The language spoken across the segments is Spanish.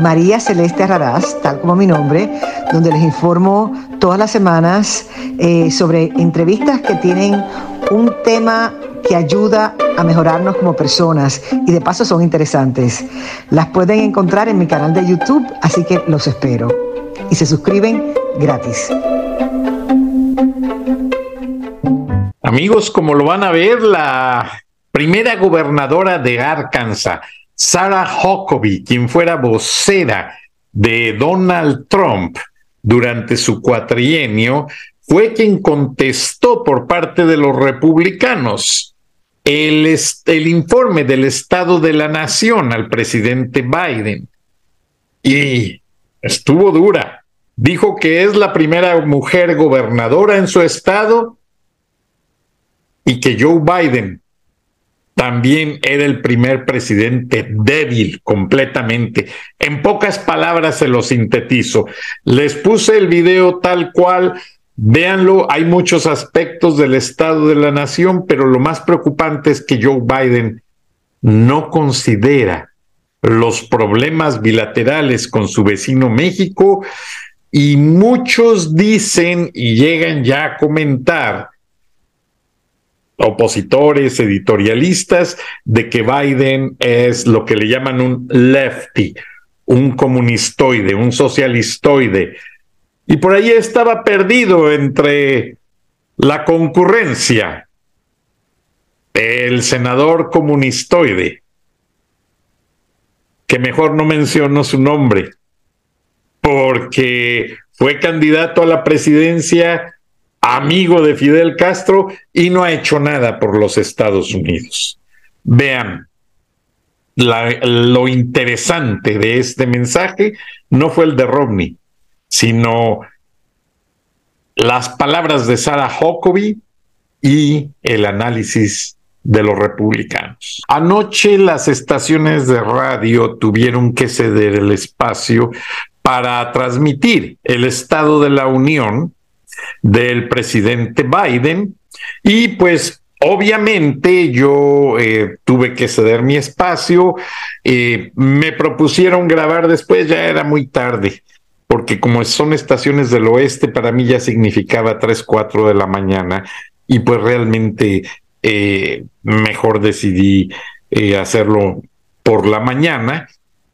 María Celeste Raraz, tal como mi nombre, donde les informo todas las semanas eh, sobre entrevistas que tienen un tema que ayuda a mejorarnos como personas y de paso son interesantes. Las pueden encontrar en mi canal de YouTube, así que los espero. Y se suscriben gratis. Amigos, como lo van a ver, la primera gobernadora de Arkansas, Sarah Huckabee, quien fuera vocera de Donald Trump durante su cuatrienio, fue quien contestó por parte de los republicanos el, el informe del Estado de la Nación al presidente Biden. Y estuvo dura. Dijo que es la primera mujer gobernadora en su estado y que Joe Biden también era el primer presidente débil completamente. En pocas palabras se lo sintetizo. Les puse el video tal cual, véanlo, hay muchos aspectos del estado de la nación, pero lo más preocupante es que Joe Biden no considera los problemas bilaterales con su vecino México y muchos dicen y llegan ya a comentar opositores, editorialistas, de que Biden es lo que le llaman un lefty, un comunistoide, un socialistoide. Y por ahí estaba perdido entre la concurrencia, el senador comunistoide, que mejor no menciono su nombre, porque fue candidato a la presidencia amigo de Fidel Castro y no ha hecho nada por los Estados Unidos. Vean, lo interesante de este mensaje no fue el de Romney, sino las palabras de Sarah Huckabee y el análisis de los republicanos. Anoche las estaciones de radio tuvieron que ceder el espacio para transmitir el Estado de la Unión del presidente Biden. Y pues Obviamente yo eh, tuve que ceder mi espacio, eh, me propusieron grabar después, ya era muy tarde, porque como son estaciones del oeste, para mí ya significaba 3, 4 de la mañana. Y pues realmente eh, mejor decidí hacerlo por la mañana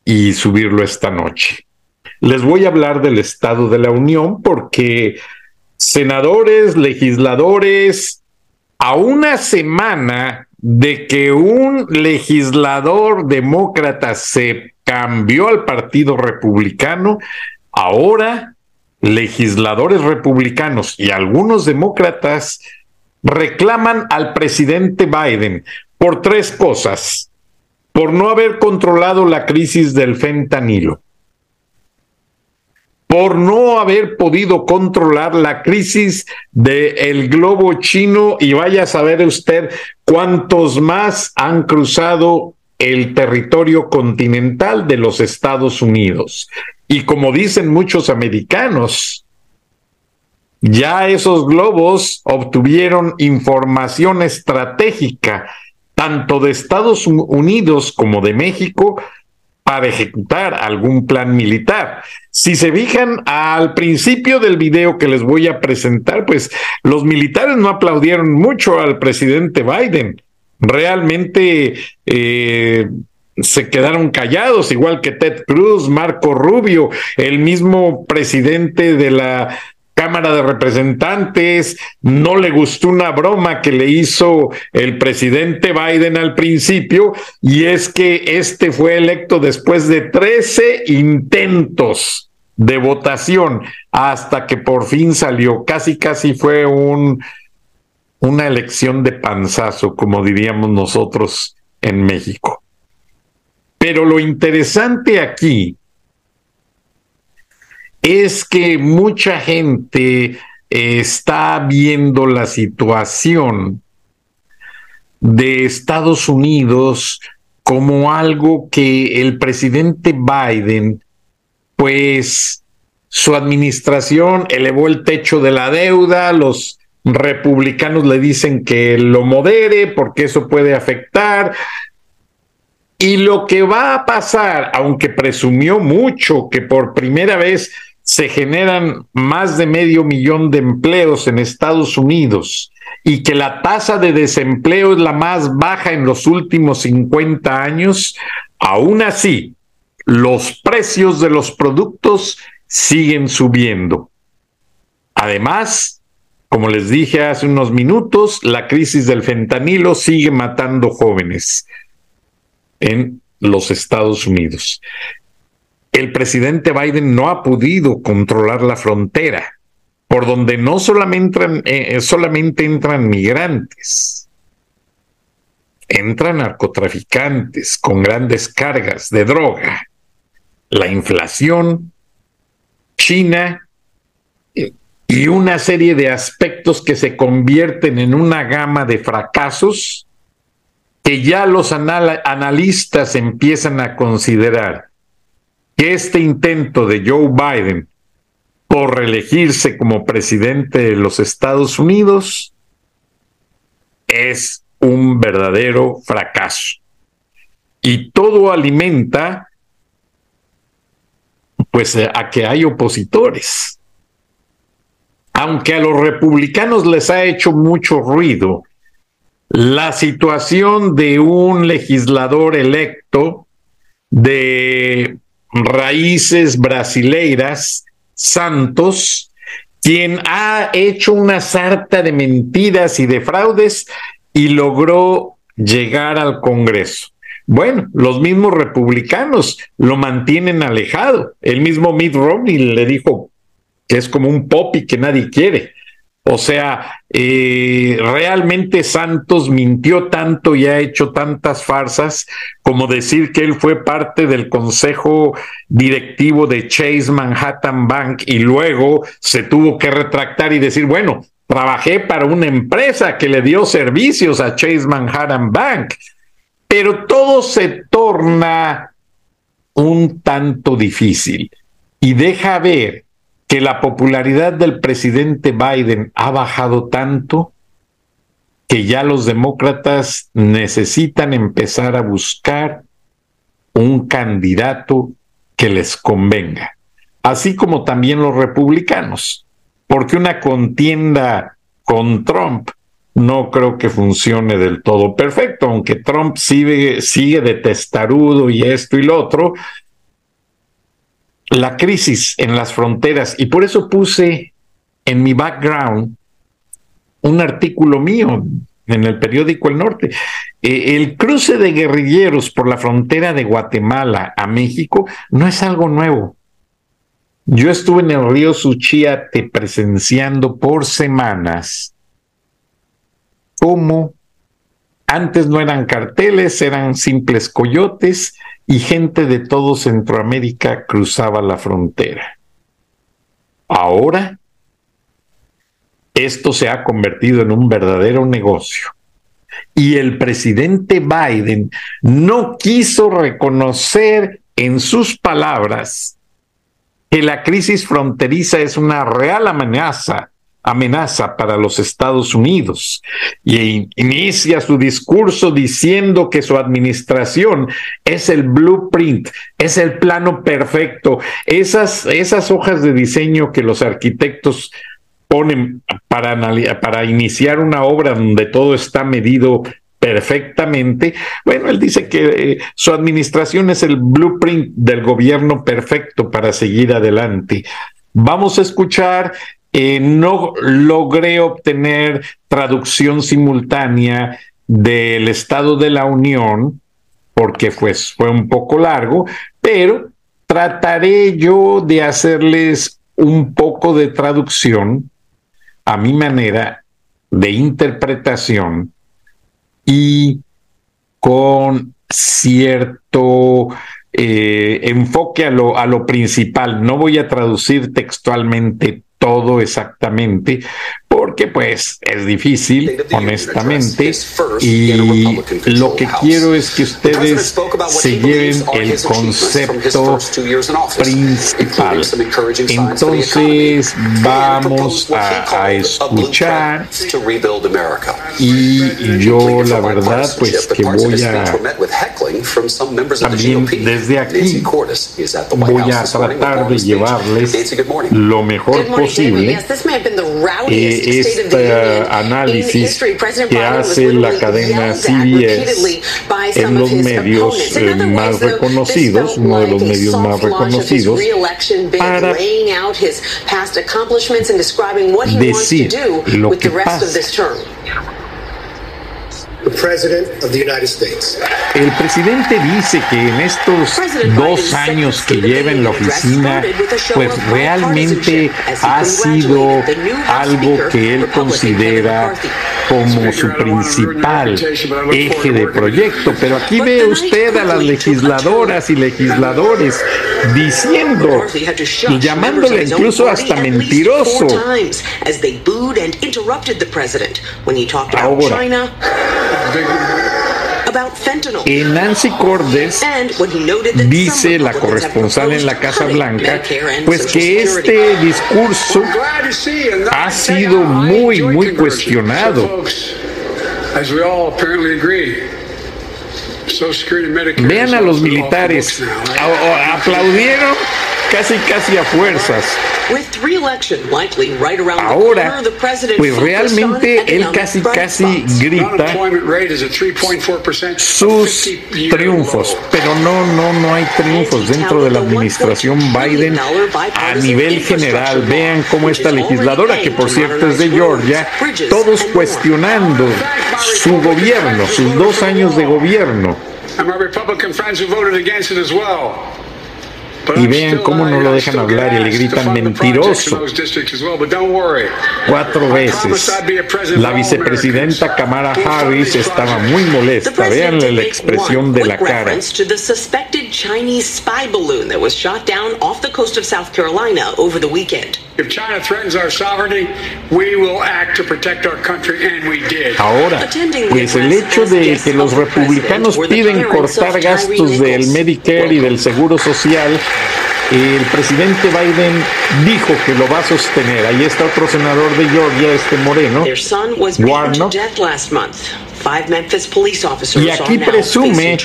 y subirlo esta noche. Les voy a hablar del Estado de la Unión porque senadores, legisladores, a una semana de que un legislador demócrata se cambió al Partido Republicano, ahora legisladores republicanos y algunos demócratas reclaman al presidente Biden por tres cosas. Por no haber controlado la crisis del fentanilo, por no haber podido controlar la crisis del globo chino y vaya a saber usted cuántos más han cruzado el territorio continental de los Estados Unidos. Y como dicen muchos americanos, ya esos globos obtuvieron información estratégica tanto de Estados Unidos como de México para ejecutar algún plan militar. Si se fijan al principio del video que les voy a presentar, pues los militares no aplaudieron mucho al presidente Biden. Realmente eh, se quedaron callados, igual que Ted Cruz, Marco Rubio, el mismo presidente de la Cámara de Representantes, no le gustó una broma que le hizo el presidente Biden al principio, y es que este fue electo después de 13 intentos de votación hasta que por fin salió. Casi, casi fue un, una elección de panzazo, como diríamos nosotros en México. Pero lo interesante aquí es que mucha gente está viendo la situación de Estados Unidos como algo que el presidente Biden, pues su administración elevó el techo de la deuda, los republicanos le dicen que lo modere porque eso puede afectar. Y lo que va a pasar, aunque presumió mucho que por primera vez se generan más de medio millón de empleos en Estados Unidos y que la tasa de desempleo es la más baja en los últimos 50 años, aún así, los precios de los productos siguen subiendo. Además, como les dije hace unos minutos, la crisis del fentanilo sigue matando jóvenes en los Estados Unidos. El presidente Biden no ha podido controlar la frontera, por donde no solamente entran, eh, eh, entran migrantes, entran narcotraficantes con grandes cargas de droga. La inflación, China y una serie de aspectos que se convierten en una gama de fracasos que ya los analistas empiezan a considerar que este intento de Joe Biden por reelegirse como presidente de los Estados Unidos es un verdadero fracaso. Y todo alimenta pues a que hay opositores aunque a los republicanos les ha hecho mucho ruido la situación de un legislador electo de raíces brasileiras, Santos, quien ha hecho una sarta de mentiras y de fraudes y logró llegar al Congreso. Bueno, los mismos republicanos lo mantienen alejado. El mismo Mitt Romney le dijo, que es como un popi que nadie quiere. O sea, eh, realmente Santos mintió tanto y ha hecho tantas farsas como decir que él fue parte del consejo directivo de Chase Manhattan Bank y luego se tuvo que retractar y decir, bueno, trabajé para una empresa que le dio servicios a Chase Manhattan Bank. Pero todo se torna un tanto difícil y deja ver que la popularidad del presidente Biden ha bajado tanto que ya los demócratas necesitan empezar a buscar un candidato que les convenga, así como también los republicanos, porque una contienda con Trump no creo que funcione del todo perfecto, aunque Trump sigue, sigue de testarudo y esto y lo otro, la crisis en las fronteras y por eso puse en mi background un artículo mío en el periódico El Norte. Eh, el cruce de guerrilleros por la frontera de Guatemala a México no es algo nuevo. Yo estuve en el río Suchiate presenciando por semanas cómo antes no eran carteles, eran simples coyotes y gente de todo Centroamérica cruzaba la frontera. Ahora, esto se ha convertido en un verdadero negocio. Y el presidente Biden no quiso reconocer en sus palabras que la crisis fronteriza es una real amenaza amenaza para los Estados Unidos y inicia su discurso diciendo que su administración es el blueprint, es el plano perfecto, esas, esas hojas de diseño que los arquitectos ponen para, para iniciar una obra donde todo está medido perfectamente. Bueno, él dice que eh, su administración es el blueprint del gobierno perfecto para seguir adelante. Vamos a escuchar eh, no logré obtener traducción simultánea del Estado de la Unión, porque pues, fue un poco largo, pero trataré yo de hacerles un poco de traducción a mi manera de interpretación y con cierto eh, enfoque a lo, a lo principal. No voy a traducir textualmente todo exactamente, porque pues es difícil, honestamente, y lo que quiero es que ustedes se lleven el concepto principal. Entonces vamos a, a escuchar y yo la verdad pues que voy a también desde aquí voy a tratar de llevarles lo mejor posible este análisis que hace la cadena CBS en los medios eh, más reconocidos, uno de los medios más reconocidos, para decir lo que pasa el presidente dice que en estos dos años que lleva en la oficina, pues realmente ha sido algo que él considera como su principal eje de proyecto. Pero aquí ve usted a las legisladoras y legisladores diciendo y llamándole incluso hasta mentiroso. Ahora, y Nancy Cordes dice, la corresponsal en la Casa Blanca, pues que este discurso ha sido muy, muy cuestionado. Vean a los militares, aplaudieron casi casi a fuerzas. Ahora, pues realmente él casi casi grita sus triunfos, pero no, no, no hay triunfos dentro de la administración Biden a nivel general. Vean cómo esta legisladora, que por cierto es de Georgia, todos cuestionando su gobierno, sus dos años de gobierno y vean cómo no lo dejan hablar y le gritan mentiroso cuatro veces. La vicepresidenta Kamala Harris estaba muy molesta. Veanle la expresión de la cara. Ahora, pues el hecho de que los republicanos piden cortar gastos del Medicare y del Seguro Social el presidente Biden dijo que lo va a sostener. Ahí está otro senador de Georgia, este Moreno, Warnock. Y aquí presume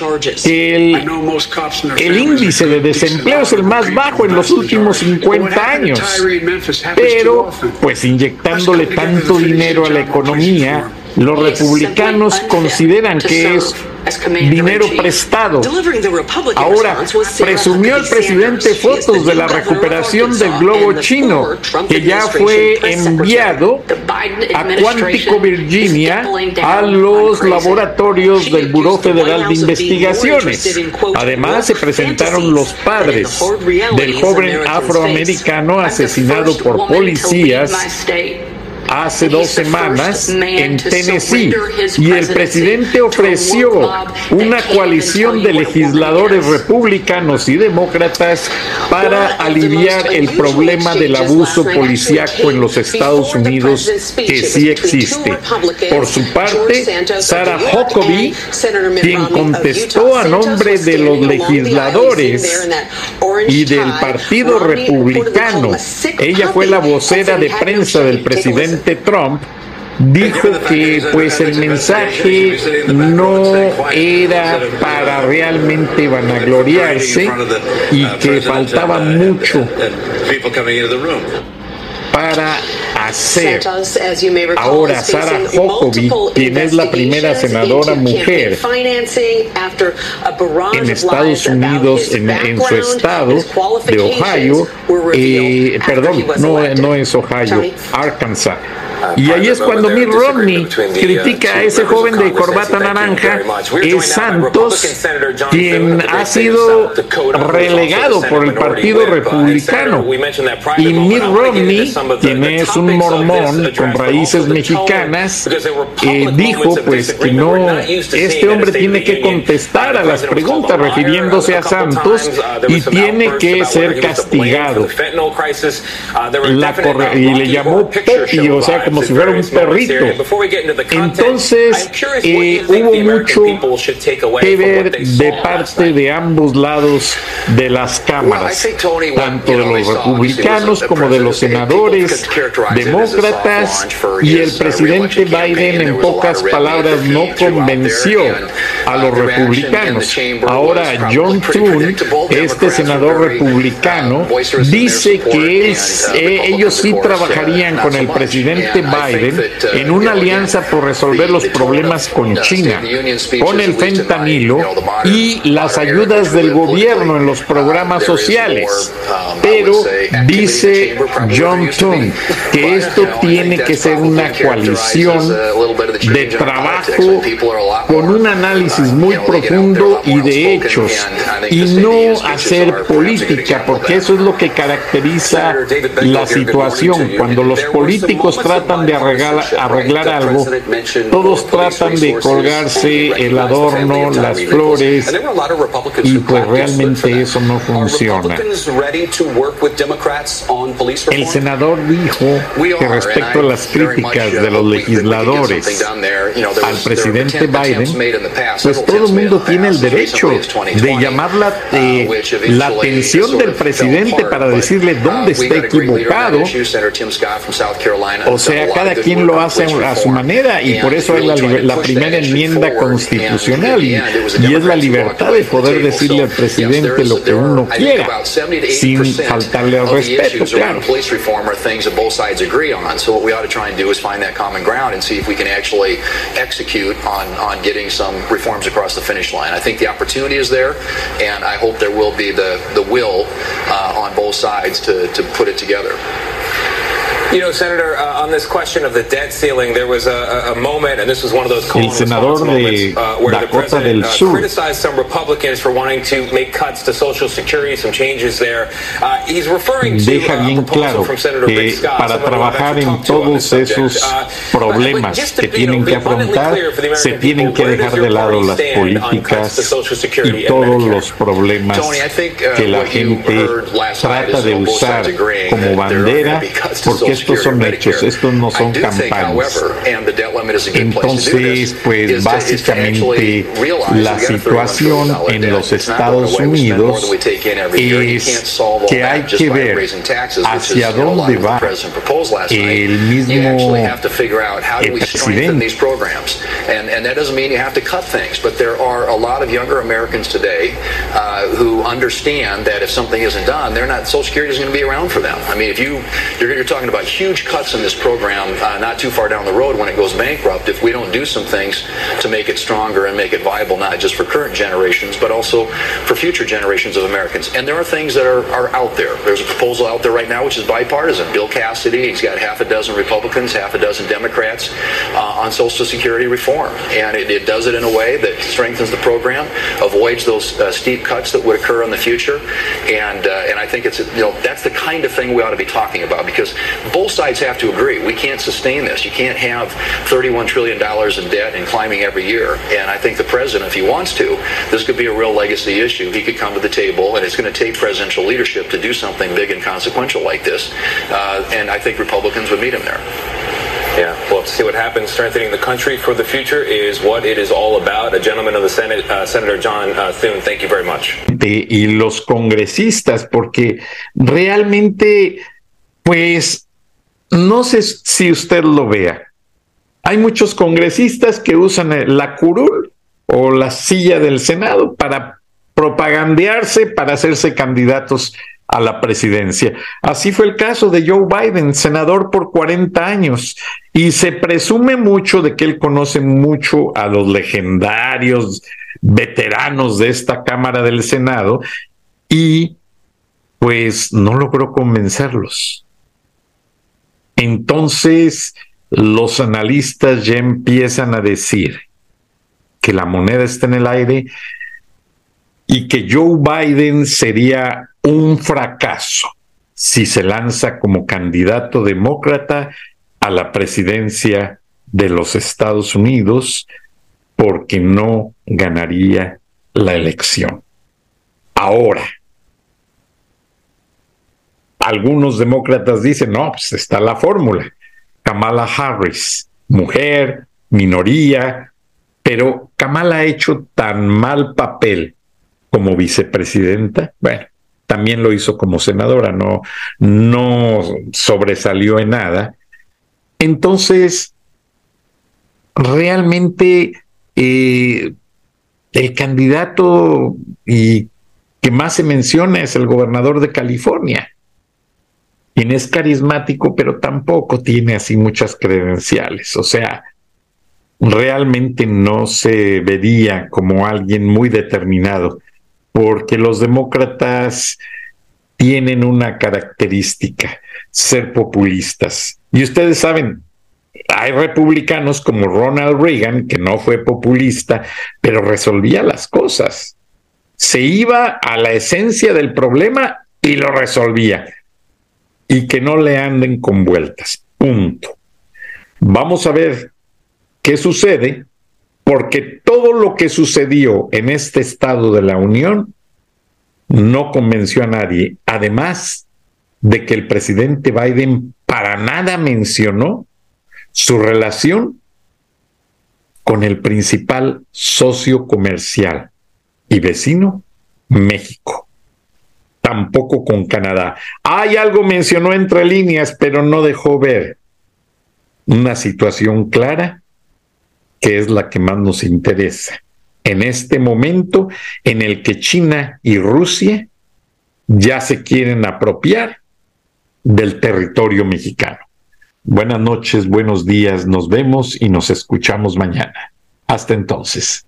que el, el, índice de desempleo es el más bajo en los últimos 50 años. Pero, pues inyectándole tanto dinero a la economía, los republicanos consideran que es dinero prestado. Ahora, presumió el presidente fotos de la recuperación del globo chino, que ya fue enviado a Cuántico, Virginia, a los laboratorios del Buró Federal de Investigaciones. Además, se presentaron los padres del joven afroamericano asesinado por policías hace dos semanas en Tennessee y el presidente ofreció una coalición de legisladores republicanos y demócratas para aliviar el problema del abuso policíaco en los Estados Unidos que sí existe. Por su parte, Sarah Huckabee, quien contestó a nombre de los legisladores y del Partido Republicano, ella fue la vocera de prensa del presidente Trump dijo que pues el mensaje no era para realmente vanagloriarse y que faltaba mucho para hacer. Ahora, Sarah Huckabee, quien es la primera senadora mujer en Estados Unidos, en, en su estado de Ohio, eh, perdón, no, no es Ohio, Arkansas Y ahí es cuando Mitt Romney critica a ese joven de corbata naranja, es Santos, quien ha sido relegado por el Partido Republicano. Y Mitt Romney, quien es un mormón con raíces mexicanas, eh, dijo pues que no, este hombre tiene que contestar a las preguntas refiriéndose a Santos y tiene que ser castigado. La y le llamó Pepi, o sea, como si fuera un perrito. Entonces, eh, hubo mucho que ver de parte de ambos lados de las cámaras, tanto de los republicanos como de los senadores demócratas, y el presidente Biden, en pocas palabras, no convenció a los republicanos. Ahora, John Thune, este senador republicano, dice que eh, ellos sí trabajarían con el presidente Biden en una alianza por resolver los problemas con China, con el fentanilo y las ayudas del gobierno en los programas sociales. Pero dice John Thune que esto tiene que ser una coalición de trabajo con un análisis muy profundo y de hechos y no hacer política, porque eso es lo que caracteriza la situación. Cuando los políticos tratan de arreglar, arreglar algo, todos tratan de colgarse el adorno, las flores, y pues realmente eso no funciona. El senador dijo que respecto a las críticas de los legisladores al presidente Biden, pues todo el mundo tiene el derecho de llamar la, eh, la atención del presidente para decirle dónde está equivocado. O sea, cada quien lo hace a su manera y por eso hay la, primera enmienda constitucional y, es la libertad de poder decirle al presidente lo que uno quiera sin faltarle al respeto, claro. I think the opportunity is there, and I hope there will be the, the will uh, on both sides to, to put it together. You know, Senator, uh, on this question of the debt ceiling, there was a, a moment, and this was one of those El senador de moments, uh, where Dakota the president del Sur uh, criticized some Republicans for wanting to make cuts to Social Security, some changes there. Uh, he's referring to Deja bien claro que para trabajar en todos esos uh, problemas que tienen que afrontar, se tienen que dejar de lado las políticas y todos los problemas uh, que la gente trata de usar como bandera, porque estos son hechos, estos no son campañas. Entonces, pues básicamente la situación en los Estados Unidos es que hay que ver hacia dónde va el mismo el presidente. Social Security is going to be around for them. I mean, if you you're, you're talking about huge cuts in this program uh, not too far down the road when it goes bankrupt if we don't do some things to make it stronger and make it viable not just for current generations but also for future generations of Americans. And there are things that are, are out there. There's a proposal out there right now which is bipartisan. Bill Cassidy, he's got half a dozen Republicans, half a dozen Democrats uh, on Social Security reform. And it, it, does it in a way that strengthens the program, avoids those uh, steep cuts that would occur in the future. And, uh, and I think it's, you know, that's the kind of thing we ought to be talking about because both sides have to agree. We can't sustain this. You can't have $31 trillion in debt and climbing every year. And I think the president, if he wants to, this could be a real legacy issue. He could come to the table, and it's going to take presidential leadership to do something big and consequential like this. Uh, and I think Republicans would meet him there. Yeah, well, to see what happens. Strengthening the country for the future is what it is all about. A gentleman of the Senate, uh, Senator John uh, Thune, thank you very much. De, y los congresistas, porque realmente, pues, no sé si usted lo vea. Hay muchos congresistas que usan la curul o la silla del Senado para propagandearse, para hacerse candidatos a la presidencia. Así fue el caso de Joe Biden, senador por 40 años, y se presume mucho de que él conoce mucho a los legendarios veteranos de esta Cámara del Senado y pues no logró convencerlos. Entonces, los analistas ya empiezan a decir que la moneda está en el aire y que Joe Biden sería un fracaso si se lanza como candidato demócrata a la presidencia de los Estados Unidos porque no ganaría la elección. Ahora, algunos demócratas dicen, no, pues está la fórmula. Kamala Harris, mujer, minoría, pero Kamala ha hecho tan mal papel como vicepresidenta, bueno, también lo hizo como senadora, no, no sobresalió en nada. Entonces, realmente eh, el candidato y que más se menciona es el gobernador de California, quien es carismático, pero tampoco tiene así muchas credenciales. O sea, realmente no se vería como alguien muy determinado, porque los demócratas tienen una característica, ser populistas. Y ustedes saben, hay republicanos como Ronald Reagan, que no fue populista, pero resolvía las cosas. Se iba a la esencia del problema y lo resolvía. Y que no le anden con vueltas. Punto. Vamos a ver qué sucede, porque todo lo que sucedió en este estado de la Unión no convenció a nadie. Además de que el presidente Biden para nada mencionó su relación con el principal socio comercial y vecino, México. Tampoco con Canadá. Hay algo mencionó entre líneas, pero no dejó ver una situación clara que es la que más nos interesa. En este momento en el que China y Rusia ya se quieren apropiar del territorio mexicano. Buenas noches, buenos días, nos vemos y nos escuchamos mañana. Hasta entonces.